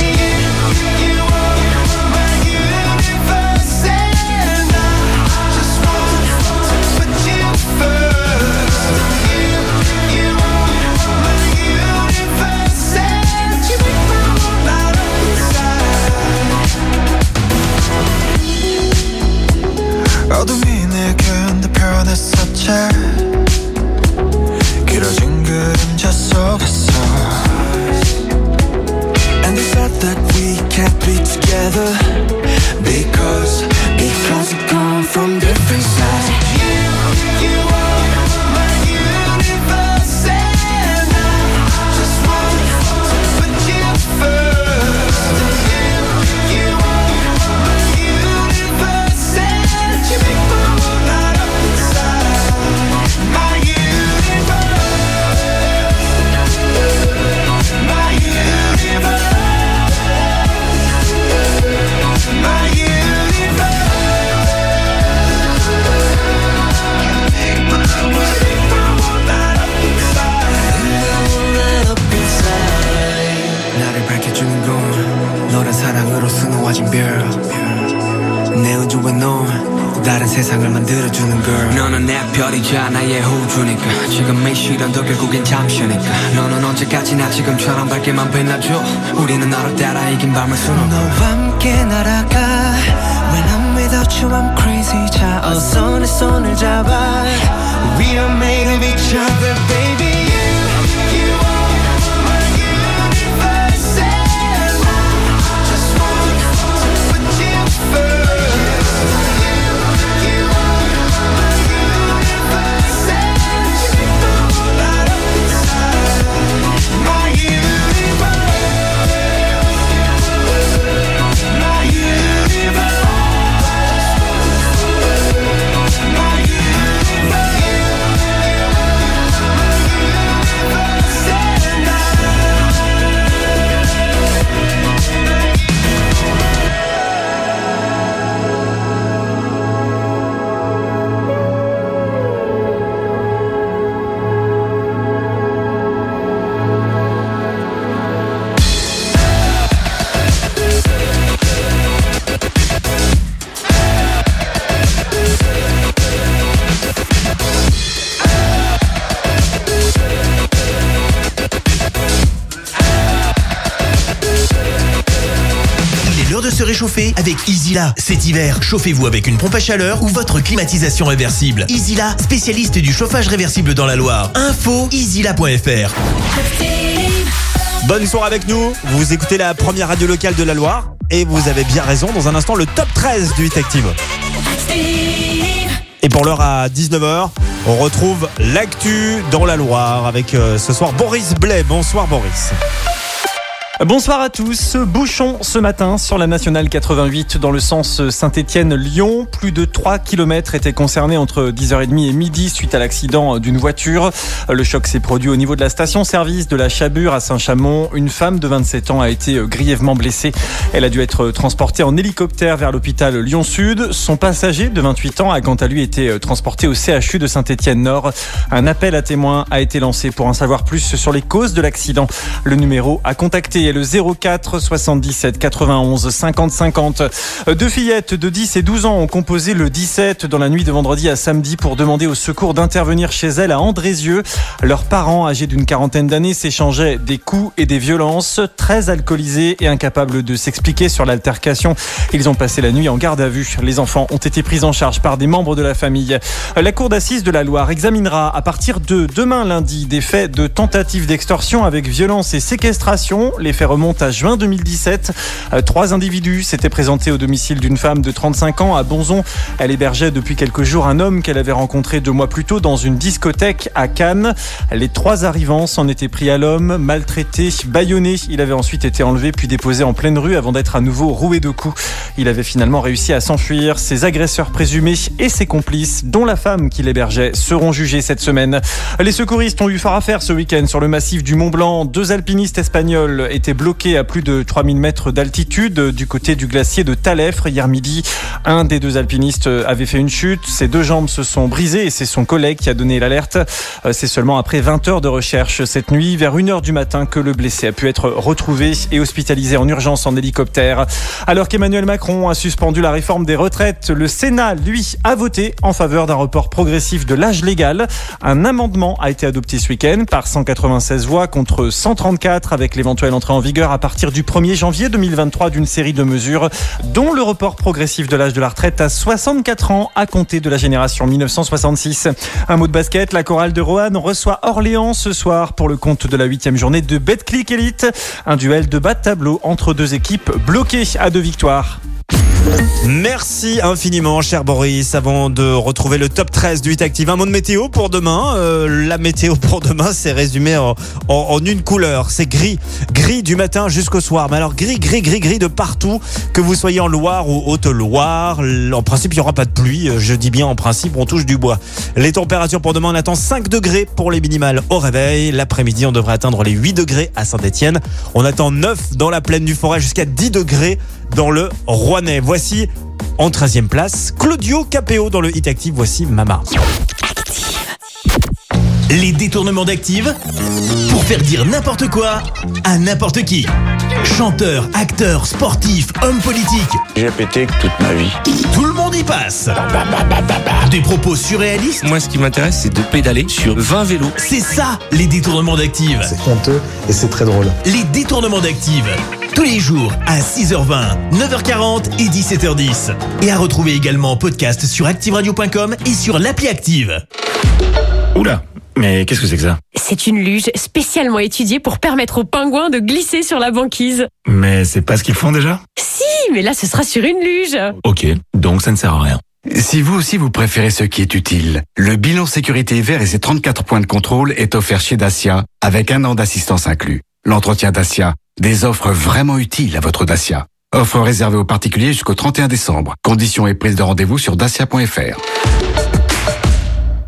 Chauffez-vous avec une pompe à chaleur ou votre climatisation réversible. Easyla, spécialiste du chauffage réversible dans la Loire. Info easyla.fr. Bonne soirée avec nous. Vous écoutez la première radio locale de la Loire. Et vous avez bien raison. Dans un instant, le top 13 du Hit Active. Et pour l'heure à 19h, on retrouve l'actu dans la Loire avec euh, ce soir Boris Blais. Bonsoir Boris. Bonsoir à tous. Bouchon ce matin sur la nationale 88 dans le sens Saint-Étienne-Lyon. Plus de 3 km étaient concernés entre 10h30 et midi suite à l'accident d'une voiture. Le choc s'est produit au niveau de la station-service de la Chabure à Saint-Chamond. Une femme de 27 ans a été grièvement blessée. Elle a dû être transportée en hélicoptère vers l'hôpital Lyon-Sud. Son passager de 28 ans a quant à lui été transporté au CHU de Saint-Étienne-Nord. Un appel à témoins a été lancé pour en savoir plus sur les causes de l'accident. Le numéro à contacter le 04 77 91 50 50. Deux fillettes de 10 et 12 ans ont composé le 17 dans la nuit de vendredi à samedi pour demander au secours d'intervenir chez elles à Andrézieux. Leurs parents, âgés d'une quarantaine d'années, s'échangeaient des coups et des violences, très alcoolisés et incapables de s'expliquer sur l'altercation. Ils ont passé la nuit en garde à vue. Les enfants ont été pris en charge par des membres de la famille. La cour d'assises de la Loire examinera à partir de demain lundi des faits de tentative d'extorsion avec violence et séquestration. Faits remontent à juin 2017. Euh, Trois individus s'étaient présentés au domicile d'une femme de 35 ans à Bonzon. Elle hébergeait depuis quelques jours un homme qu'elle avait rencontré deux mois plus tôt dans une discothèque à Cannes. Les trois arrivants s'en étaient pris à l'homme, maltraité, bâillonné. Il avait ensuite été enlevé puis déposé en pleine rue avant d'être à nouveau roué de coups. Il avait finalement réussi à s'enfuir. Ses agresseurs présumés et ses complices, dont la femme qui l'hébergeait, seront jugés cette semaine. Les secouristes ont eu fort à faire ce week-end sur le massif du Mont Blanc. Deux alpinistes espagnols étaient bloqués à plus de 3000 mètres d'altitude du côté du glacier de Talefre hier midi. Un des deux alpinistes avait fait une chute. Ses deux jambes se sont brisées et c'est son collègue qui a donné l'alerte. Euh, C'est seulement après 20 heures de recherche cette nuit, vers 1 heure du matin, que le blessé a pu être retrouvé et hospitalisé en urgence en hélicoptère. Alors qu'Emmanuel Macron a suspendu la réforme des retraites, le Sénat, lui, a voté en faveur d'un report progressif de l'âge légal. Un amendement a été adopté ce week-end par 196 voix contre 134 avec l'éventuelle en vigueur à partir du 1er janvier 2023 d'une série de mesures, dont le report progressif de l'âge de la retraite à 64 ans à compter de la génération 1966. Un mot de basket, la chorale de Roanne reçoit Orléans ce soir pour le compte de la huitième journée de Betclic Elite. Un duel de bas de tableau entre deux équipes bloquées à deux victoires. Merci infiniment, cher Boris. Avant de retrouver le top 13 du 8 Active, un mot de météo pour demain. Euh, la météo pour demain, c'est résumé en, une couleur. C'est gris. Gris du matin jusqu'au soir. Mais alors, gris, gris, gris, gris de partout. Que vous soyez en Loire ou Haute-Loire. En principe, il n'y aura pas de pluie. Je dis bien en principe, on touche du bois. Les températures pour demain, on attend 5 degrés pour les minimales au réveil. L'après-midi, on devrait atteindre les 8 degrés à Saint-Etienne. On attend 9 dans la plaine du Forêt jusqu'à 10 degrés dans le Rouennais. Voici en 13e place Claudio Capéo dans le Hit Active. Voici Mama. Les détournements d'Active pour faire dire n'importe quoi à n'importe qui. Chanteurs, acteurs, sportifs, hommes politiques. J'ai pété toute ma vie. Tout le monde y passe. Des propos surréalistes. Moi, ce qui m'intéresse, c'est de pédaler sur 20 vélos. C'est ça, les détournements d'Active. C'est honteux et c'est très drôle. Les détournements d'Active. Tous les jours à 6h20, 9h40 et 17h10. Et à retrouver également en podcast sur ActiveRadio.com et sur l'appli Active. Oula, mais qu'est-ce que c'est que ça? C'est une luge spécialement étudiée pour permettre aux pingouins de glisser sur la banquise. Mais c'est pas ce qu'ils font déjà? Si, mais là ce sera sur une luge. Ok, donc ça ne sert à rien. Si vous aussi vous préférez ce qui est utile, le bilan sécurité hiver et ses 34 points de contrôle est offert chez Dacia avec un an d'assistance inclus. L'entretien Dacia, des offres vraiment utiles à votre Dacia. Offre réservée aux particuliers jusqu'au 31 décembre. Conditions et prise de rendez-vous sur dacia.fr.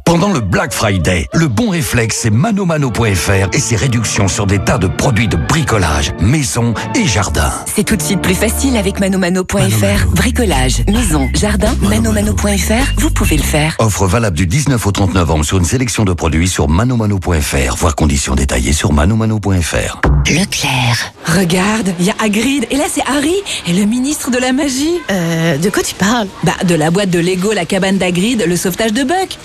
Pendant le Black Friday, le bon réflexe, c'est manomano.fr et ses réductions sur des tas de produits de bricolage, maison et jardin. C'est tout de suite plus facile avec manomano.fr. Bricolage, maison, jardin, manomano.fr, vous pouvez le faire. Offre valable du 19 au 30 novembre sur une sélection de produits sur manomano.fr. Voir conditions détaillées sur manomano.fr. Leclerc. Regarde, il y a Hagrid et là c'est Harry et le ministre de la magie. Euh, de quoi tu parles? Bah de la boîte de Lego, la cabane d'Hagrid, le sauvetage de Buck.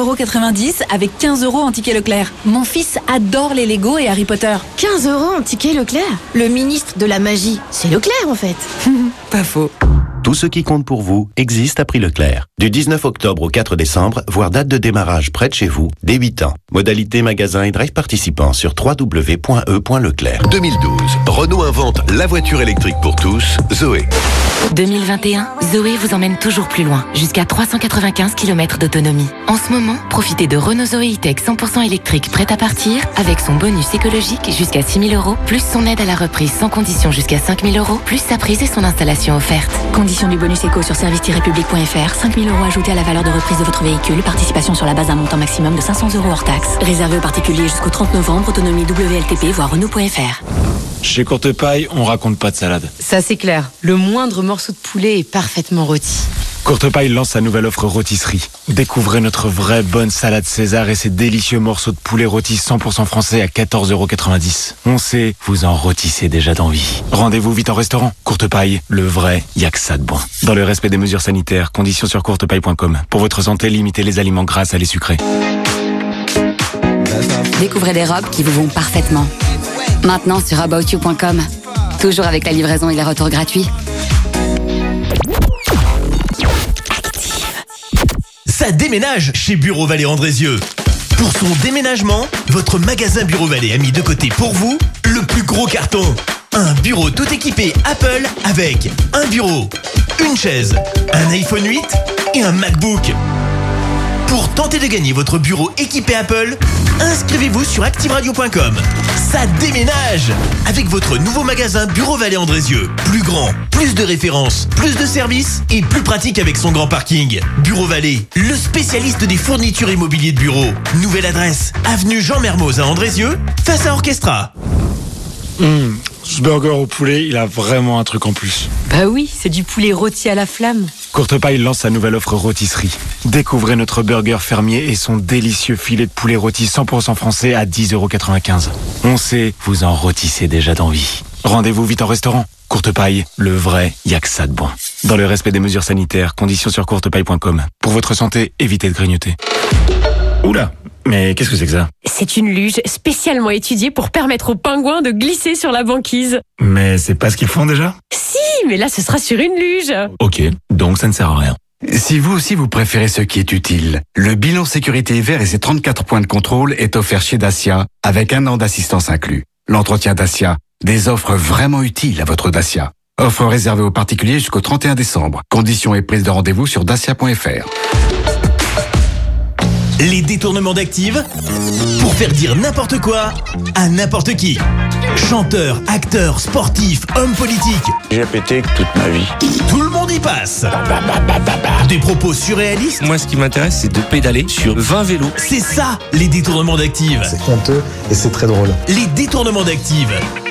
44,90€ avec 15 euros en ticket Leclerc. Mon fils adore les Lego et Harry Potter. 15 euros en ticket Leclerc? Le ministre de la magie, c'est Leclerc en fait. [laughs] Pas faux. Tout ce qui compte pour vous existe à prix Leclerc. Du 19 octobre au 4 décembre, voire date de démarrage près de chez vous, dès 8 ans. Modalité magasin et drive participants sur www.e.leclerc. 2012, Renault invente la voiture électrique pour tous, Zoé. 2021, Zoé vous emmène toujours plus loin, jusqu'à 395 km d'autonomie. En ce moment, profitez de Renault Zoé E-Tech 100% électrique prête à partir, avec son bonus écologique jusqu'à 6000 euros, plus son aide à la reprise sans condition jusqu'à 5000 euros, plus sa prise et son installation offerte. Condition du bonus éco sur service-public.fr, 5000 euros ajoutés à la valeur de reprise de votre véhicule, participation sur la base d'un montant maximum de 500 euros hors taxe. Réservé aux particuliers jusqu'au 30 novembre, autonomie WLTP, voire Renault.fr. Chez Courte Paille, on raconte pas de salade. Ça c'est clair, le moindre morceau de poulet est parfaitement rôti. Courte Paille lance sa nouvelle offre rôtisserie. Découvrez notre vraie bonne salade César et ses délicieux morceaux de poulet rôtis 100% français à 14,90€. On sait, vous en rôtissez déjà d'envie. Rendez-vous vite en restaurant. Courte Paille, le vrai, y a que bon. Dans le respect des mesures sanitaires, conditions sur courtepaille.com. Pour votre santé, limitez les aliments gras à les sucrés. Découvrez des robes qui vous vont parfaitement. Maintenant sur aboutyou.com. Toujours avec la livraison et les retours gratuits. Ça déménage chez Bureau Vallée Andrézieux. Pour son déménagement, votre magasin Bureau Vallée a mis de côté pour vous le plus gros carton. Un bureau tout équipé Apple avec un bureau, une chaise, un iPhone 8 et un MacBook. Pour tenter de gagner votre bureau équipé Apple, inscrivez-vous sur activeradio.com. Ça déménage avec votre nouveau magasin Bureau Vallée Andrézieux. Plus grand, plus de références, plus de services et plus pratique avec son grand parking. Bureau Vallée, le spécialiste des fournitures immobilier de bureau. Nouvelle adresse, avenue Jean Mermoz à Andrézieux, face à Orchestra. Hum, ce burger au poulet, il a vraiment un truc en plus. Bah oui, c'est du poulet rôti à la flamme. Courte Paille lance sa nouvelle offre rôtisserie. Découvrez notre burger fermier et son délicieux filet de poulet rôti 100% français à 10,95€. On sait, vous en rôtissez déjà d'envie. Rendez-vous vite en restaurant. Courte Paille, le vrai, y a que ça de bon. Dans le respect des mesures sanitaires, conditions sur courtepaille.com. Pour votre santé, évitez de grignoter. Oula, mais qu'est-ce que c'est que ça C'est une luge spécialement étudiée pour permettre aux pingouins de glisser sur la banquise. Mais c'est pas ce qu'ils font déjà Si, mais là ce sera sur une luge. Ok, donc ça ne sert à rien. Si vous aussi vous préférez ce qui est utile, le bilan sécurité hiver et ses 34 points de contrôle est offert chez Dacia avec un an d'assistance inclus. L'entretien Dacia, des offres vraiment utiles à votre Dacia. Offre réservée aux particuliers jusqu'au 31 décembre. Conditions et prise de rendez-vous sur dacia.fr. Les détournements d'Active pour faire dire n'importe quoi à n'importe qui. Chanteurs, acteurs, sportifs, hommes politiques. J'ai pété toute ma vie. Tout le des propos surréalistes. Moi, ce qui m'intéresse, c'est de pédaler sur 20 vélos. C'est ça, les détournements d'Active. C'est honteux et c'est très drôle. Les détournements d'Active.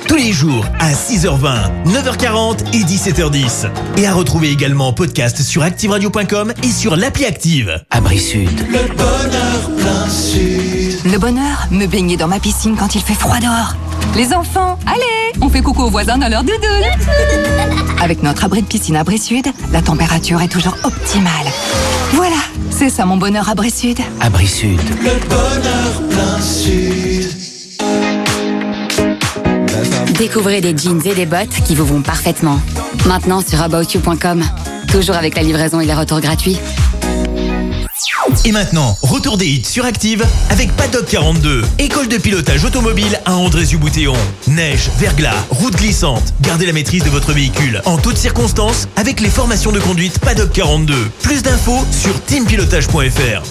Tous les jours à 6h20, 9h40 et 17h10. Et à retrouver également en podcast sur ActiveRadio.com et sur l'appli Active. Abri Sud. Le bonheur plein sud. Le bonheur, me baigner dans ma piscine quand il fait froid dehors. Les enfants, allez, on fait coucou aux voisins dans leur doudoune. [laughs] Avec notre abri de piscine à Sud, la température est toujours optimale. Voilà, c'est ça mon bonheur à Sud. À Sud. Le bonheur plein sud. Découvrez des jeans et des bottes qui vous vont parfaitement. Maintenant sur aboutyou.com. Toujours avec la livraison et les retours gratuits. Et maintenant, retour des hits sur Active avec Paddock 42, école de pilotage automobile à André-Zuboutéon. Neige, verglas, route glissante, gardez la maîtrise de votre véhicule en toutes circonstances avec les formations de conduite Paddock 42. Plus d'infos sur teampilotage.fr.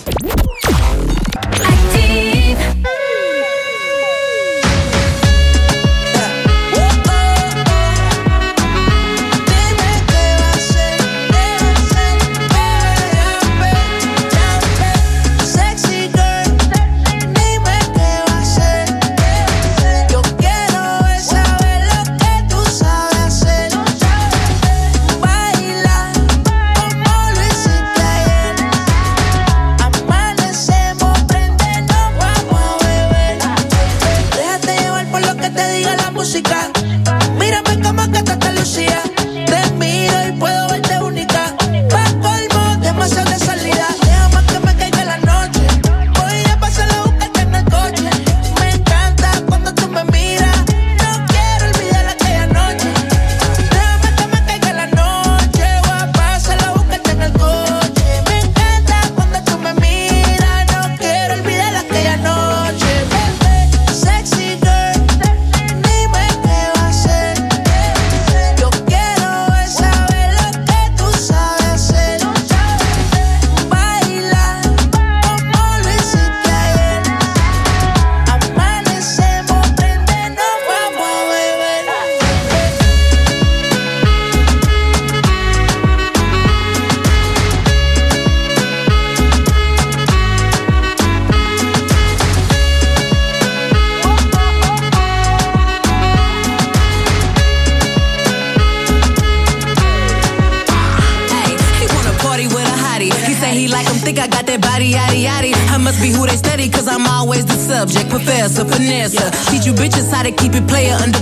a finesse. Teach you bitches how to keep it player under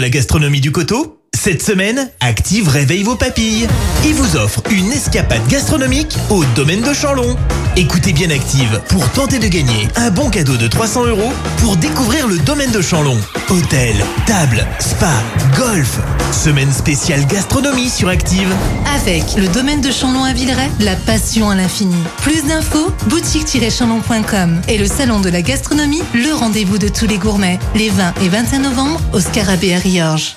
la gastronomie du coteau? Cette semaine, Active réveille vos papilles et vous offre une escapade gastronomique au domaine de Chanlon. Écoutez bien Active pour tenter de gagner un bon cadeau de 300 euros pour découvrir le domaine de Chanlon. Hôtel, table, spa, golf. Semaine spéciale gastronomie sur Active. Avec le domaine de Chanlon à Villeray, la passion à l'infini. Plus d'infos, boutique-chanlon.com et le salon de la gastronomie, le rendez-vous de tous les gourmets. Les 20 et 21 novembre au Scarabée à Riorges.